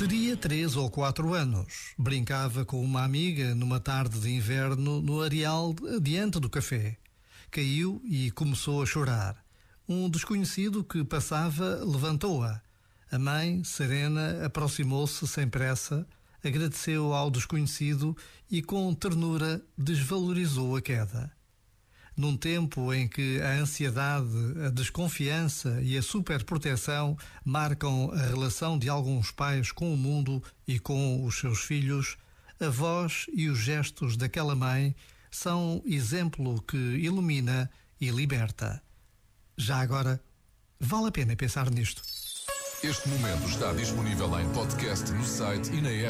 Teria três ou quatro anos. Brincava com uma amiga numa tarde de inverno no areal diante do café. Caiu e começou a chorar. Um desconhecido que passava levantou-a. A mãe, serena, aproximou-se sem pressa, agradeceu ao desconhecido e, com ternura, desvalorizou a queda. Num tempo em que a ansiedade, a desconfiança e a superproteção marcam a relação de alguns pais com o mundo e com os seus filhos, a voz e os gestos daquela mãe são exemplo que ilumina e liberta. Já agora, vale a pena pensar nisto. Este momento está disponível em podcast no site e na app.